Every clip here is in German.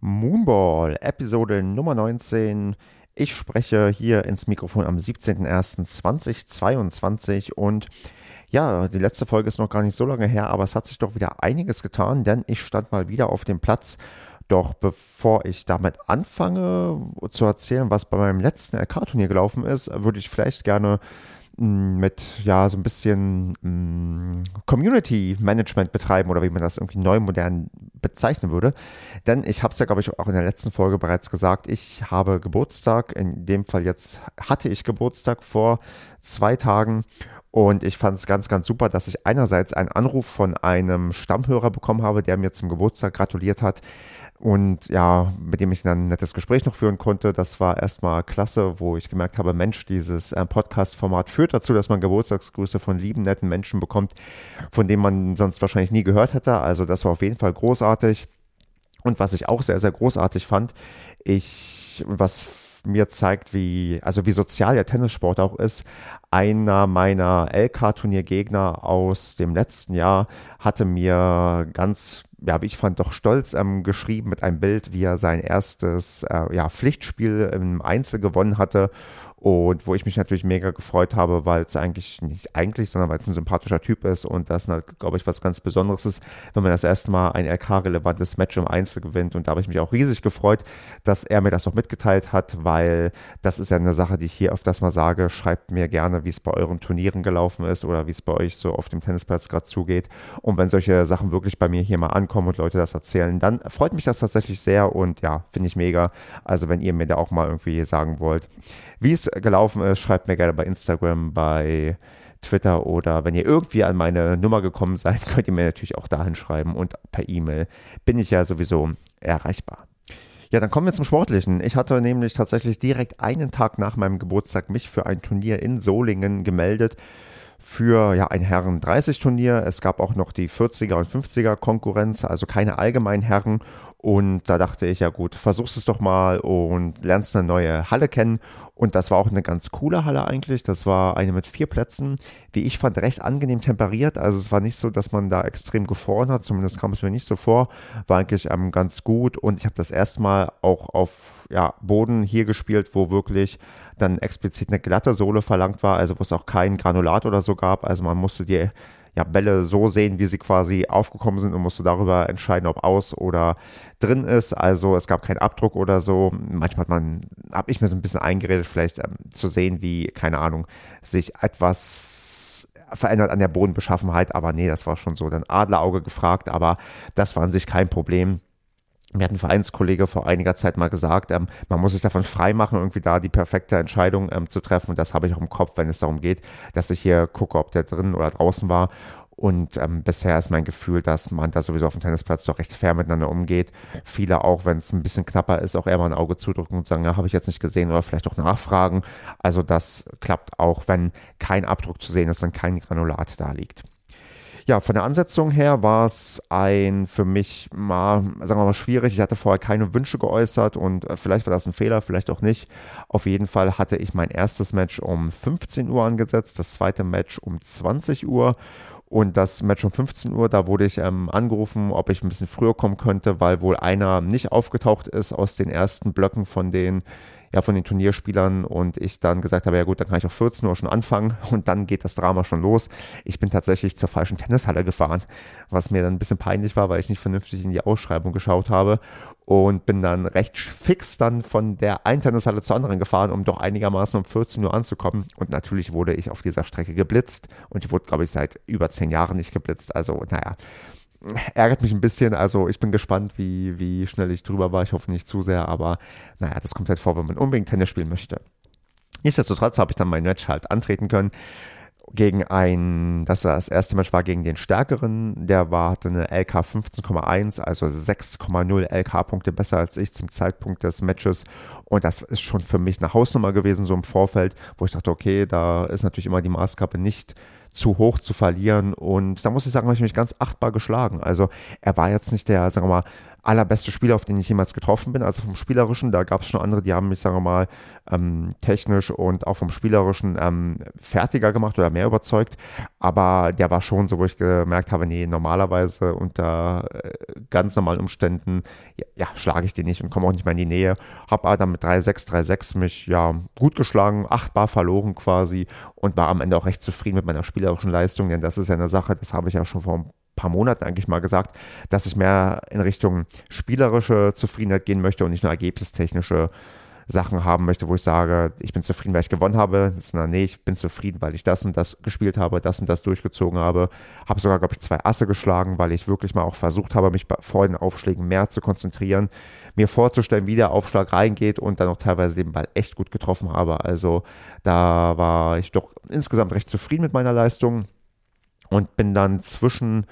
Moonball, Episode Nummer 19. Ich spreche hier ins Mikrofon am 17.01.2022 und ja, die letzte Folge ist noch gar nicht so lange her, aber es hat sich doch wieder einiges getan, denn ich stand mal wieder auf dem Platz. Doch bevor ich damit anfange zu erzählen, was bei meinem letzten LK-Turnier gelaufen ist, würde ich vielleicht gerne mit ja so ein bisschen mh, Community Management betreiben oder wie man das irgendwie neu modern bezeichnen würde. Denn ich habe es ja, glaube ich, auch in der letzten Folge bereits gesagt, ich habe Geburtstag. In dem Fall jetzt hatte ich Geburtstag vor zwei Tagen. Und ich fand es ganz, ganz super, dass ich einerseits einen Anruf von einem Stammhörer bekommen habe, der mir zum Geburtstag gratuliert hat und ja, mit dem ich dann ein nettes Gespräch noch führen konnte. Das war erstmal klasse, wo ich gemerkt habe, Mensch, dieses äh, Podcast-Format führt dazu, dass man Geburtstagsgrüße von lieben, netten Menschen bekommt, von denen man sonst wahrscheinlich nie gehört hätte. Also das war auf jeden Fall großartig. Und was ich auch sehr, sehr großartig fand, ich, was mir zeigt, wie, also wie sozial der Tennissport auch ist. Einer meiner LK-Turniergegner aus dem letzten Jahr hatte mir ganz ja, wie ich fand, doch stolz ähm, geschrieben mit einem Bild, wie er sein erstes äh, ja, Pflichtspiel im Einzel gewonnen hatte und wo ich mich natürlich mega gefreut habe, weil es eigentlich nicht eigentlich, sondern weil es ein sympathischer Typ ist und das, glaube ich, was ganz Besonderes ist, wenn man das erste Mal ein LK-relevantes Match im Einzel gewinnt. Und da habe ich mich auch riesig gefreut, dass er mir das auch mitgeteilt hat, weil das ist ja eine Sache, die ich hier öfters mal sage. Schreibt mir gerne, wie es bei euren Turnieren gelaufen ist oder wie es bei euch so auf dem Tennisplatz gerade zugeht. Und wenn solche Sachen wirklich bei mir hier mal ankommen und Leute das erzählen, dann freut mich das tatsächlich sehr und ja, finde ich mega. Also wenn ihr mir da auch mal irgendwie sagen wollt, wie es gelaufen ist, schreibt mir gerne bei Instagram, bei Twitter oder wenn ihr irgendwie an meine Nummer gekommen seid, könnt ihr mir natürlich auch dahin schreiben und per E-Mail bin ich ja sowieso erreichbar. Ja, dann kommen wir zum Sportlichen. Ich hatte nämlich tatsächlich direkt einen Tag nach meinem Geburtstag mich für ein Turnier in Solingen gemeldet für ja, ein Herren 30 Turnier. Es gab auch noch die 40er und 50er Konkurrenz, also keine allgemeinen Herren. Und da dachte ich, ja gut, versuchst es doch mal und lernst eine neue Halle kennen. Und das war auch eine ganz coole Halle eigentlich. Das war eine mit vier Plätzen, wie ich fand, recht angenehm temperiert. Also es war nicht so, dass man da extrem gefroren hat, zumindest kam es mir nicht so vor. War eigentlich ähm, ganz gut. Und ich habe das erstmal auch auf ja, Boden hier gespielt, wo wirklich dann explizit eine glatte Sohle verlangt war, also wo es auch kein Granulat oder so gab. Also man musste die ja, Bälle so sehen, wie sie quasi aufgekommen sind und musste darüber entscheiden, ob aus oder drin ist. Also es gab keinen Abdruck oder so. Manchmal hat man, habe ich mir so ein bisschen eingeredet, vielleicht ähm, zu sehen, wie, keine Ahnung, sich etwas verändert an der Bodenbeschaffenheit. Aber nee, das war schon so dann Adlerauge gefragt, aber das war an sich kein Problem mir hat ein Vereinskollege vor einiger Zeit mal gesagt, ähm, man muss sich davon freimachen, irgendwie da die perfekte Entscheidung ähm, zu treffen. Und das habe ich auch im Kopf, wenn es darum geht, dass ich hier gucke, ob der drin oder draußen war. Und ähm, bisher ist mein Gefühl, dass man da sowieso auf dem Tennisplatz doch recht fair miteinander umgeht. Viele auch, wenn es ein bisschen knapper ist, auch eher mal ein Auge zudrücken und sagen, ja, habe ich jetzt nicht gesehen oder vielleicht auch nachfragen. Also das klappt auch, wenn kein Abdruck zu sehen ist, wenn kein Granulat da liegt ja, von der Ansetzung her war es ein für mich mal, sagen wir mal, schwierig. Ich hatte vorher keine Wünsche geäußert und äh, vielleicht war das ein Fehler, vielleicht auch nicht. Auf jeden Fall hatte ich mein erstes Match um 15 Uhr angesetzt, das zweite Match um 20 Uhr. Und das Match um 15 Uhr, da wurde ich ähm, angerufen, ob ich ein bisschen früher kommen könnte, weil wohl einer nicht aufgetaucht ist aus den ersten Blöcken von den ja, von den Turnierspielern und ich dann gesagt habe, ja gut, dann kann ich auf 14 Uhr schon anfangen und dann geht das Drama schon los. Ich bin tatsächlich zur falschen Tennishalle gefahren, was mir dann ein bisschen peinlich war, weil ich nicht vernünftig in die Ausschreibung geschaut habe und bin dann recht fix dann von der einen Tennishalle zur anderen gefahren, um doch einigermaßen um 14 Uhr anzukommen und natürlich wurde ich auf dieser Strecke geblitzt und ich wurde, glaube ich, seit über zehn Jahren nicht geblitzt, also naja, ärgert mich ein bisschen. Also ich bin gespannt, wie, wie schnell ich drüber war. Ich hoffe nicht zu sehr, aber naja, das kommt halt vor, wenn man unbedingt Tennis spielen möchte. Nichtsdestotrotz habe ich dann mein Match halt antreten können gegen ein, das war das erste Match, war gegen den Stärkeren. Der war, hatte eine LK 15,1, also 6,0 LK-Punkte besser als ich zum Zeitpunkt des Matches. Und das ist schon für mich eine Hausnummer gewesen, so im Vorfeld, wo ich dachte, okay, da ist natürlich immer die Maßgabe nicht zu hoch zu verlieren. Und da muss ich sagen, habe ich mich ganz achtbar geschlagen. Also er war jetzt nicht der, sagen wir mal, allerbeste Spieler, auf den ich jemals getroffen bin. Also vom Spielerischen, da gab es schon andere, die haben mich, sagen wir mal, ähm, technisch und auch vom Spielerischen ähm, fertiger gemacht oder mehr überzeugt. Aber der war schon so, wo ich gemerkt habe, nee, normalerweise unter äh, ganz normalen Umständen, ja, ja schlage ich den nicht und komme auch nicht mehr in die Nähe. Habe aber dann mit 3-6, 3-6 mich ja gut geschlagen, achtbar verloren quasi und war am Ende auch recht zufrieden mit meiner spielerischen Leistung, denn das ist ja eine Sache, das habe ich ja schon vor ein paar Monaten eigentlich mal gesagt, dass ich mehr in Richtung spielerische Zufriedenheit gehen möchte und nicht nur ergebnistechnische Sachen haben möchte, wo ich sage, ich bin zufrieden, weil ich gewonnen habe, sondern nee, ich bin zufrieden, weil ich das und das gespielt habe, das und das durchgezogen habe. Habe sogar, glaube ich, zwei Asse geschlagen, weil ich wirklich mal auch versucht habe, mich vor den Aufschlägen mehr zu konzentrieren, mir vorzustellen, wie der Aufschlag reingeht und dann auch teilweise den Ball echt gut getroffen habe. Also da war ich doch insgesamt recht zufrieden mit meiner Leistung und bin dann zwischen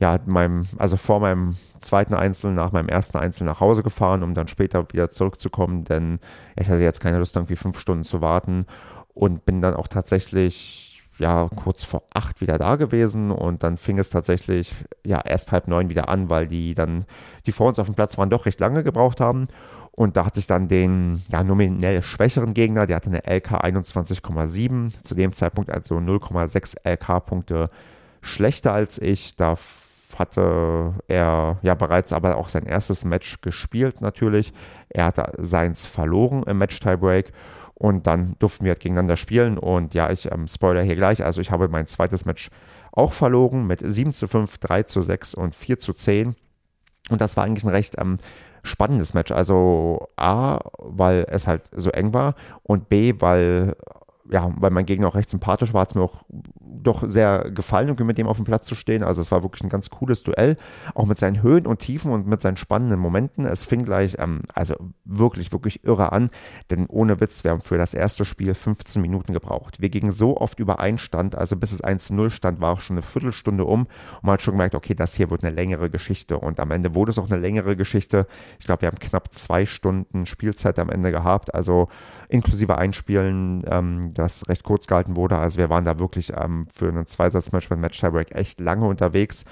ja, meinem, also vor meinem zweiten Einzel, nach meinem ersten Einzel nach Hause gefahren, um dann später wieder zurückzukommen, denn ich hatte jetzt keine Lust, irgendwie fünf Stunden zu warten und bin dann auch tatsächlich ja kurz vor acht wieder da gewesen und dann fing es tatsächlich ja erst halb neun wieder an, weil die dann, die vor uns auf dem Platz waren, doch recht lange gebraucht haben. Und da hatte ich dann den ja, nominell schwächeren Gegner, der hatte eine LK 21,7, zu dem Zeitpunkt also 0,6 LK-Punkte schlechter als ich. Da hatte er ja bereits aber auch sein erstes Match gespielt natürlich. Er hatte seins verloren im Match Tiebreak und dann durften wir halt gegeneinander spielen und ja, ich ähm, spoiler hier gleich, also ich habe mein zweites Match auch verloren mit 7 zu 5, 3 zu 6 und 4 zu 10 und das war eigentlich ein recht ähm, spannendes Match. Also A, weil es halt so eng war und B, weil ja, weil mein Gegner auch recht sympathisch war, hat es mir auch doch sehr gefallen, mit dem auf dem Platz zu stehen. Also es war wirklich ein ganz cooles Duell, auch mit seinen Höhen und Tiefen und mit seinen spannenden Momenten. Es fing gleich, ähm, also wirklich, wirklich irre an, denn ohne Witz, wir haben für das erste Spiel 15 Minuten gebraucht. Wir gingen so oft über Einstand, also bis es 1-0 stand, war auch schon eine Viertelstunde um und man hat schon gemerkt, okay, das hier wird eine längere Geschichte und am Ende wurde es auch eine längere Geschichte. Ich glaube, wir haben knapp zwei Stunden Spielzeit am Ende gehabt, also inklusive Einspielen, ähm, das recht kurz gehalten wurde. Also wir waren da wirklich ähm, für einen Zweisatzmatch mit Match Tiebreak echt lange unterwegs.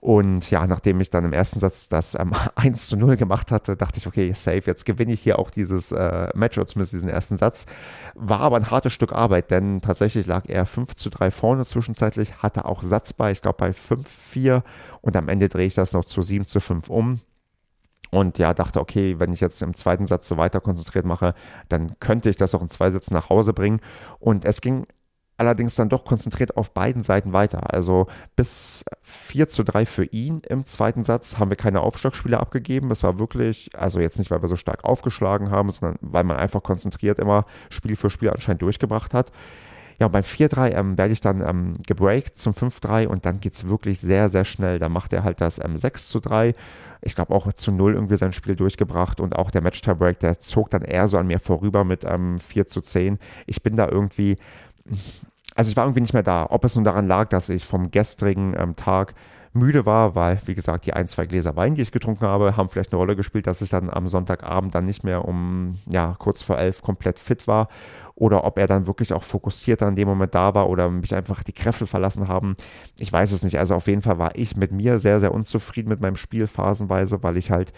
Und ja, nachdem ich dann im ersten Satz das ähm, 1 zu 0 gemacht hatte, dachte ich, okay, safe, jetzt gewinne ich hier auch dieses äh, Match oder zumindest diesen ersten Satz. War aber ein hartes Stück Arbeit, denn tatsächlich lag er 5 zu 3 vorne zwischenzeitlich, hatte auch Satz bei, ich glaube bei 5-4 und am Ende drehe ich das noch zu 7 zu 5 um. Und ja, dachte, okay, wenn ich jetzt im zweiten Satz so weiter konzentriert mache, dann könnte ich das auch in zwei Sätzen nach Hause bringen. Und es ging allerdings dann doch konzentriert auf beiden Seiten weiter. Also bis 4 zu 3 für ihn im zweiten Satz haben wir keine Aufschlagspiele abgegeben. Es war wirklich, also jetzt nicht, weil wir so stark aufgeschlagen haben, sondern weil man einfach konzentriert immer Spiel für Spiel anscheinend durchgebracht hat. Ja, und beim 4-3 ähm, werde ich dann ähm, gebreakt zum 5-3 und dann geht es wirklich sehr, sehr schnell. Da macht er halt das ähm, 6 zu 3. Ich glaube auch zu 0 irgendwie sein Spiel durchgebracht und auch der Match-Tiebreak, der zog dann eher so an mir vorüber mit ähm, 4 zu 10. Ich bin da irgendwie, also ich war irgendwie nicht mehr da. Ob es nun daran lag, dass ich vom gestrigen ähm, Tag müde war, weil, wie gesagt, die ein, zwei Gläser Wein, die ich getrunken habe, haben vielleicht eine Rolle gespielt, dass ich dann am Sonntagabend dann nicht mehr um, ja, kurz vor elf komplett fit war oder ob er dann wirklich auch fokussierter in dem Moment da war oder mich einfach die Kräfte verlassen haben. Ich weiß es nicht. Also auf jeden Fall war ich mit mir sehr, sehr unzufrieden mit meinem Spiel phasenweise, weil ich halt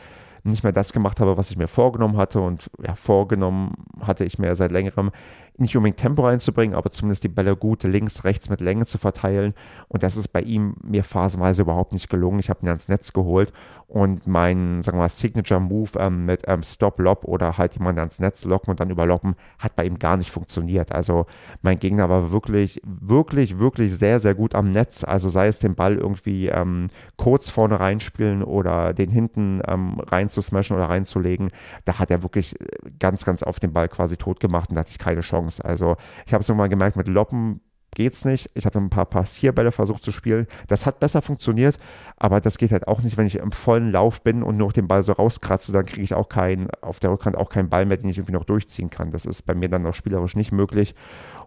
nicht mehr das gemacht habe, was ich mir vorgenommen hatte. Und ja, vorgenommen hatte ich mir seit längerem nicht unbedingt Tempo reinzubringen, aber zumindest die Bälle gut links, rechts mit Länge zu verteilen. Und das ist bei ihm mir phasenweise überhaupt nicht gelungen. Ich habe ihn ans Netz geholt und mein, sagen wir mal, Signature-Move ähm, mit ähm, Stop-Lob oder halt jemanden ans Netz locken und dann überloppen, hat bei ihm gar nicht funktioniert. Also mein Gegner war wirklich, wirklich, wirklich sehr, sehr gut am Netz. Also sei es den Ball irgendwie ähm, kurz vorne reinspielen oder den hinten ähm, rein zu smashen oder reinzulegen. Da hat er wirklich äh, ganz, ganz auf den Ball quasi tot gemacht und da hatte ich keine Chance. Chance. Also ich habe es nochmal gemerkt, mit Loppen geht's nicht. Ich habe ein paar Passierbälle versucht zu spielen. Das hat besser funktioniert, aber das geht halt auch nicht, wenn ich im vollen Lauf bin und nur den Ball so rauskratze, dann kriege ich auch keinen, auf der Rückhand auch keinen Ball mehr, den ich irgendwie noch durchziehen kann. Das ist bei mir dann auch spielerisch nicht möglich.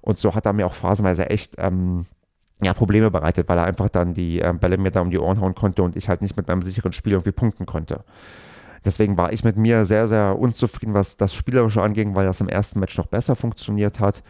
Und so hat er mir auch phasenweise echt ähm, ja, Probleme bereitet, weil er einfach dann die äh, Bälle mir da um die Ohren hauen konnte und ich halt nicht mit meinem sicheren Spiel irgendwie punkten konnte. Deswegen war ich mit mir sehr, sehr unzufrieden, was das Spielerische anging, weil das im ersten Match noch besser funktioniert hat.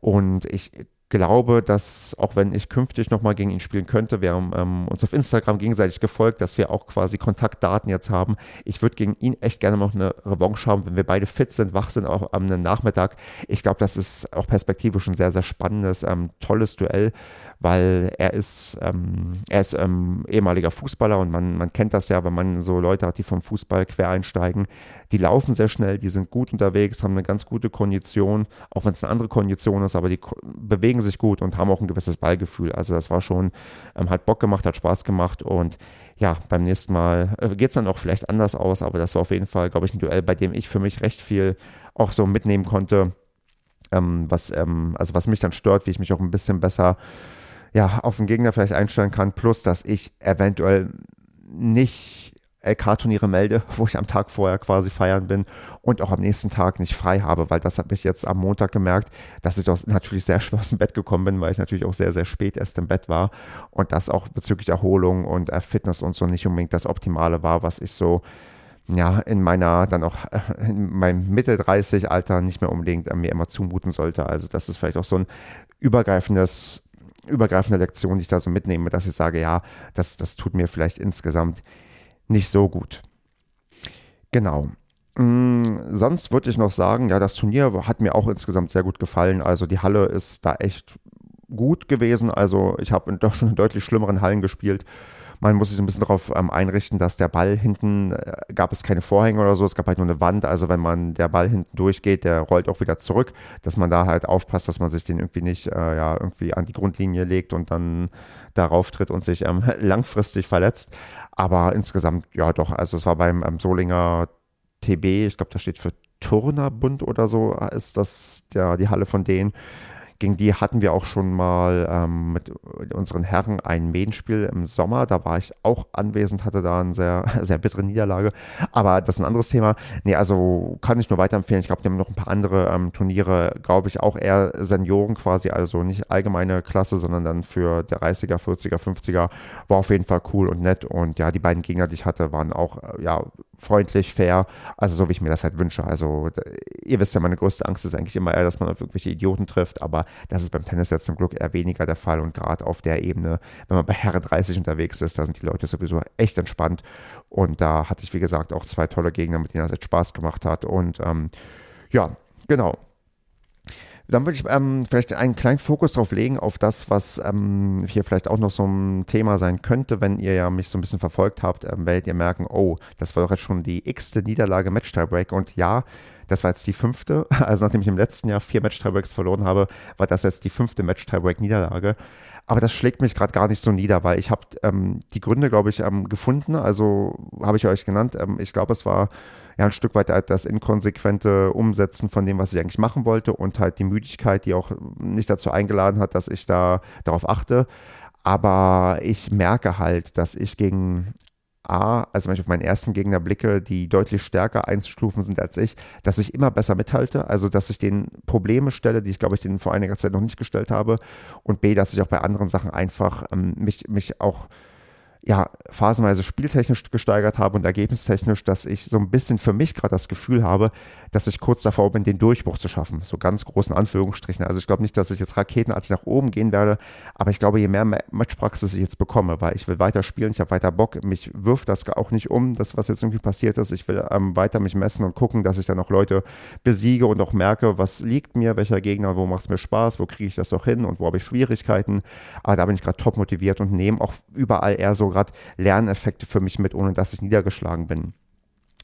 Und ich glaube, dass auch wenn ich künftig nochmal gegen ihn spielen könnte, wir haben ähm, uns auf Instagram gegenseitig gefolgt, dass wir auch quasi Kontaktdaten jetzt haben. Ich würde gegen ihn echt gerne noch eine Revanche haben, wenn wir beide fit sind, wach sind, auch am Nachmittag. Ich glaube, das ist auch perspektivisch ein sehr, sehr spannendes, ähm, tolles Duell weil er ist, ähm, er ist ähm, ehemaliger Fußballer und man, man kennt das ja, wenn man so Leute hat, die vom Fußball quer einsteigen. Die laufen sehr schnell, die sind gut unterwegs, haben eine ganz gute Kondition, auch wenn es eine andere Kondition ist, aber die bewegen sich gut und haben auch ein gewisses Ballgefühl. Also das war schon, ähm, hat Bock gemacht, hat Spaß gemacht und ja, beim nächsten Mal äh, geht es dann auch vielleicht anders aus, aber das war auf jeden Fall, glaube ich, ein Duell, bei dem ich für mich recht viel auch so mitnehmen konnte. Ähm, was, ähm, also was mich dann stört, wie ich mich auch ein bisschen besser ja, auf den Gegner vielleicht einstellen kann, plus dass ich eventuell nicht LK-Turniere melde, wo ich am Tag vorher quasi feiern bin und auch am nächsten Tag nicht frei habe, weil das habe ich jetzt am Montag gemerkt, dass ich doch natürlich sehr schwer aus dem Bett gekommen bin, weil ich natürlich auch sehr, sehr spät erst im Bett war und das auch bezüglich Erholung und äh, Fitness und so nicht unbedingt das Optimale war, was ich so ja, in meiner, dann auch in meinem Mitte 30 Alter nicht mehr unbedingt äh, mir immer zumuten sollte. Also das ist vielleicht auch so ein übergreifendes übergreifende Lektion, die ich da so mitnehme, dass ich sage, ja, das, das tut mir vielleicht insgesamt nicht so gut. Genau. Mhm, sonst würde ich noch sagen, ja, das Turnier hat mir auch insgesamt sehr gut gefallen. Also die Halle ist da echt gut gewesen. Also ich habe doch schon in deutlich schlimmeren Hallen gespielt. Man muss sich ein bisschen darauf ähm, einrichten, dass der Ball hinten, äh, gab es keine Vorhänge oder so, es gab halt nur eine Wand. Also wenn man der Ball hinten durchgeht, der rollt auch wieder zurück, dass man da halt aufpasst, dass man sich den irgendwie nicht äh, ja, irgendwie an die Grundlinie legt und dann darauf tritt und sich ähm, langfristig verletzt. Aber insgesamt, ja doch, also es war beim ähm, Solinger TB, ich glaube, das steht für Turnerbund oder so, ist das ja die Halle von denen. Gegen die hatten wir auch schon mal ähm, mit unseren Herren ein Medenspiel im Sommer. Da war ich auch anwesend, hatte da eine sehr, sehr bittere Niederlage. Aber das ist ein anderes Thema. Nee, also kann ich nur weiterempfehlen. Ich glaube, die haben noch ein paar andere ähm, Turniere, glaube ich, auch eher Senioren quasi, also nicht allgemeine Klasse, sondern dann für der 30er, 40er, 50er. War auf jeden Fall cool und nett. Und ja, die beiden Gegner, die ich hatte, waren auch äh, ja, freundlich, fair, also so wie ich mir das halt wünsche. Also ihr wisst ja, meine größte Angst ist eigentlich immer eher, dass man auf irgendwelche Idioten trifft, aber das ist beim Tennis jetzt zum Glück eher weniger der Fall und gerade auf der Ebene, wenn man bei Herren 30 unterwegs ist, da sind die Leute sowieso echt entspannt. Und da hatte ich, wie gesagt, auch zwei tolle Gegner, mit denen das echt Spaß gemacht hat. Und ähm, ja, genau. Dann würde ich ähm, vielleicht einen kleinen Fokus drauf legen, auf das, was ähm, hier vielleicht auch noch so ein Thema sein könnte, wenn ihr ja mich so ein bisschen verfolgt habt, ähm, werdet ihr merken, oh, das war doch jetzt schon die x-te Niederlage Match-Tiebreak und ja, das war jetzt die fünfte. Also nachdem ich im letzten Jahr vier Match-Tiebreaks verloren habe, war das jetzt die fünfte Match-Tiebreak-Niederlage. Aber das schlägt mich gerade gar nicht so nieder, weil ich habe ähm, die Gründe, glaube ich, ähm, gefunden. Also habe ich euch genannt. Ähm, ich glaube, es war ja ein Stück weit halt das inkonsequente Umsetzen von dem, was ich eigentlich machen wollte und halt die Müdigkeit, die auch nicht dazu eingeladen hat, dass ich da darauf achte. Aber ich merke halt, dass ich gegen A, also wenn ich auf meinen ersten Gegner blicke, die deutlich stärker einzustufen sind als ich, dass ich immer besser mithalte, also dass ich den Probleme stelle, die ich glaube ich denen vor einiger Zeit noch nicht gestellt habe und B, dass ich auch bei anderen Sachen einfach ähm, mich, mich auch ja, phasenweise spieltechnisch gesteigert habe und ergebnistechnisch, dass ich so ein bisschen für mich gerade das Gefühl habe, dass ich kurz davor bin, den Durchbruch zu schaffen. So ganz großen Anführungsstrichen. Also ich glaube nicht, dass ich jetzt raketenartig nach oben gehen werde, aber ich glaube, je mehr Matchpraxis ich jetzt bekomme, weil ich will weiter spielen, ich habe weiter Bock, mich wirft das auch nicht um, das, was jetzt irgendwie passiert ist. Ich will ähm, weiter mich messen und gucken, dass ich dann auch Leute besiege und auch merke, was liegt mir, welcher Gegner, wo macht es mir Spaß, wo kriege ich das auch hin und wo habe ich Schwierigkeiten. Aber da bin ich gerade top motiviert und nehme auch überall eher so gerade Lerneffekte für mich mit, ohne dass ich niedergeschlagen bin.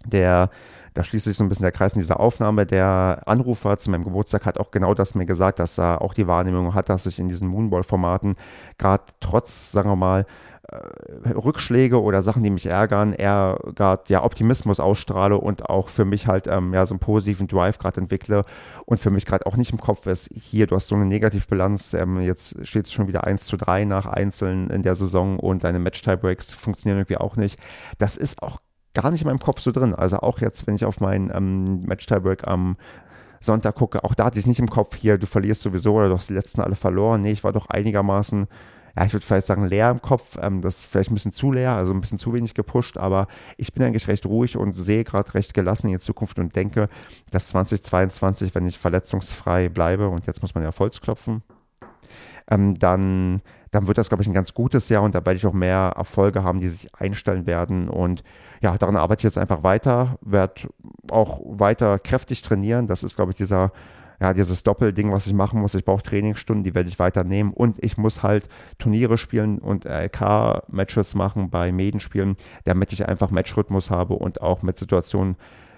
Der, da schließt sich so ein bisschen der Kreis in dieser Aufnahme. Der Anrufer zu meinem Geburtstag hat auch genau das mir gesagt, dass er auch die Wahrnehmung hat, dass ich in diesen Moonball-Formaten gerade trotz, sagen wir mal, äh, Rückschläge oder Sachen, die mich ärgern, eher gerade ja Optimismus ausstrahle und auch für mich halt ähm, ja so einen positiven Drive gerade entwickle und für mich gerade auch nicht im Kopf ist, hier, du hast so eine Negativbilanz, ähm, jetzt steht es schon wieder 1 zu 3 nach Einzelnen in der Saison und deine Match-Tiebreaks funktionieren irgendwie auch nicht. Das ist auch gar nicht in meinem Kopf so drin. Also auch jetzt, wenn ich auf meinen ähm, Match-Tiebreak am Sonntag gucke, auch da hatte ich nicht im Kopf hier, du verlierst sowieso oder du hast die letzten alle verloren. Nee, ich war doch einigermaßen ja, ich würde vielleicht sagen, leer im Kopf. Ähm, das ist vielleicht ein bisschen zu leer, also ein bisschen zu wenig gepusht, aber ich bin eigentlich recht ruhig und sehe gerade recht gelassen in die Zukunft und denke, dass 2022, wenn ich verletzungsfrei bleibe, und jetzt muss man ja Holz klopfen, ähm, dann, dann wird das, glaube ich, ein ganz gutes Jahr und da werde ich auch mehr Erfolge haben, die sich einstellen werden. Und ja, daran arbeite ich jetzt einfach weiter, werde auch weiter kräftig trainieren. Das ist, glaube ich, dieser ja, dieses Doppelding, was ich machen muss. Ich brauche Trainingsstunden, die werde ich weiter nehmen und ich muss halt Turniere spielen und LK-Matches machen bei Medenspielen, damit ich einfach Matchrhythmus habe und auch mit Situationen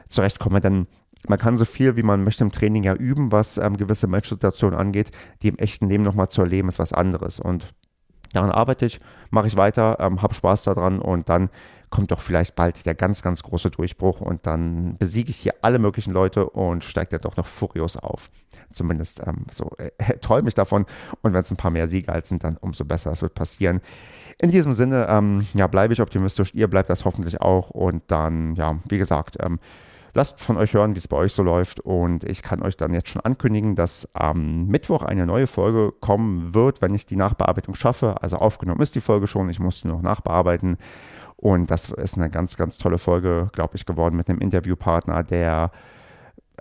zurechtkomme. Denn man kann so viel, wie man möchte im Training ja üben, was ähm, gewisse Matchsituationen angeht, die im echten Leben nochmal zu erleben, ist was anderes. Und daran arbeite ich, mache ich weiter, ähm, habe Spaß daran und dann kommt doch vielleicht bald der ganz, ganz große Durchbruch und dann besiege ich hier alle möglichen Leute und steige dann doch noch furios auf. Zumindest ähm, so äh, träume ich davon. Und wenn es ein paar mehr Siege als sind, dann umso besser. Das wird passieren. In diesem Sinne, ähm, ja, bleibe ich optimistisch. Ihr bleibt das hoffentlich auch. Und dann, ja, wie gesagt, ähm, lasst von euch hören, wie es bei euch so läuft. Und ich kann euch dann jetzt schon ankündigen, dass am Mittwoch eine neue Folge kommen wird, wenn ich die Nachbearbeitung schaffe. Also aufgenommen ist die Folge schon. Ich musste noch nachbearbeiten. Und das ist eine ganz, ganz tolle Folge, glaube ich, geworden mit einem Interviewpartner, der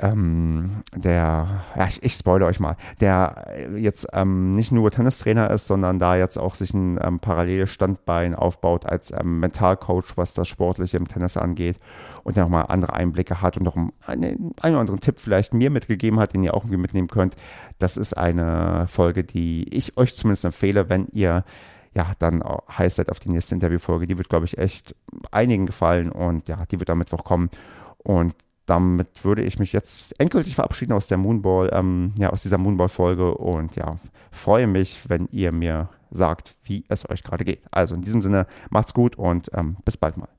ähm, der, ja, ich, ich spoilere euch mal, der jetzt ähm, nicht nur Tennistrainer ist, sondern da jetzt auch sich ein ähm, paralleles Standbein aufbaut als ähm, Mentalcoach, was das Sportliche im Tennis angeht und der nochmal andere Einblicke hat und noch einen, einen oder anderen Tipp vielleicht mir mitgegeben hat, den ihr auch irgendwie mitnehmen könnt. Das ist eine Folge, die ich euch zumindest empfehle, wenn ihr ja, dann heiß seid auf die nächste Interviewfolge. Die wird, glaube ich, echt einigen gefallen und ja, die wird am Mittwoch kommen. Und damit würde ich mich jetzt endgültig verabschieden aus der Moonball, ähm, ja, aus dieser Moonball-Folge und ja, freue mich, wenn ihr mir sagt, wie es euch gerade geht. Also in diesem Sinne, macht's gut und ähm, bis bald mal.